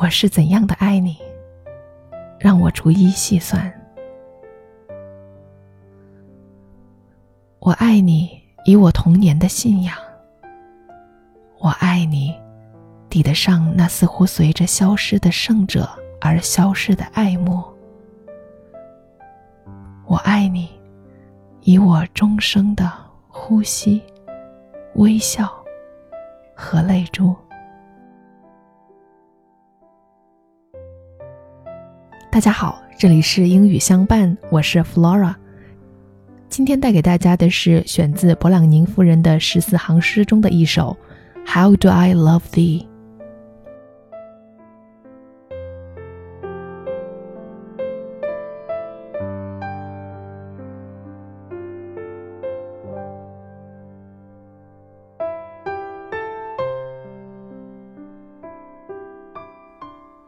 我是怎样的爱你，让我逐一细算。我爱你，以我童年的信仰。我爱你，抵得上那似乎随着消失的圣者而消失的爱慕。我爱你，以我终生的呼吸、微笑和泪珠。大家好，这里是英语相伴，我是 Flora。今天带给大家的是选自勃朗宁夫人的十四行诗中的一首。How do I love thee?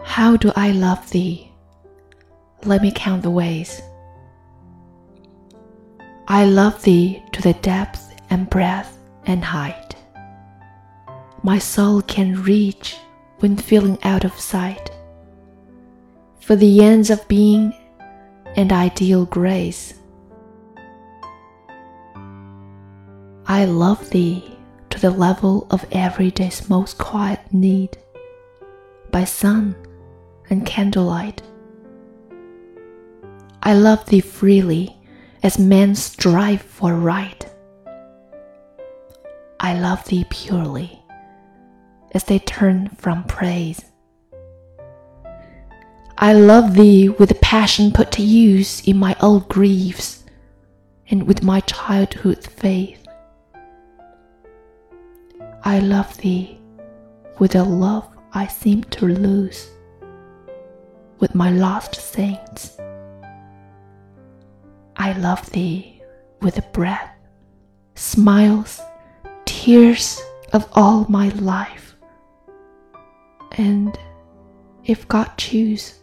How do I love thee? Let me count the ways. I love thee to the depth and breadth and height my soul can reach when feeling out of sight. For the ends of being and ideal grace. I love thee to the level of everyday's most quiet need, by sun and candlelight. I love thee freely as men strive for right. I love thee purely as they turn from praise. I love thee with a passion put to use in my old griefs and with my childhood faith. I love thee with a love I seem to lose with my lost saints. I love thee with a breath, smiles, tears of all my life and if God choose,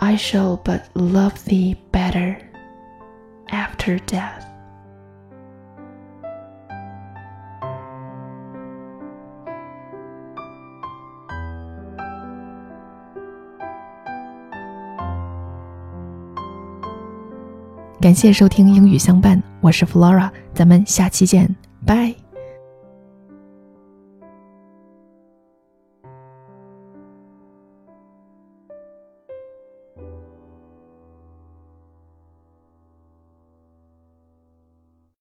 I shall but love thee better after death. 感谢收听英语相伴，我是 Flora，咱们下期见，拜。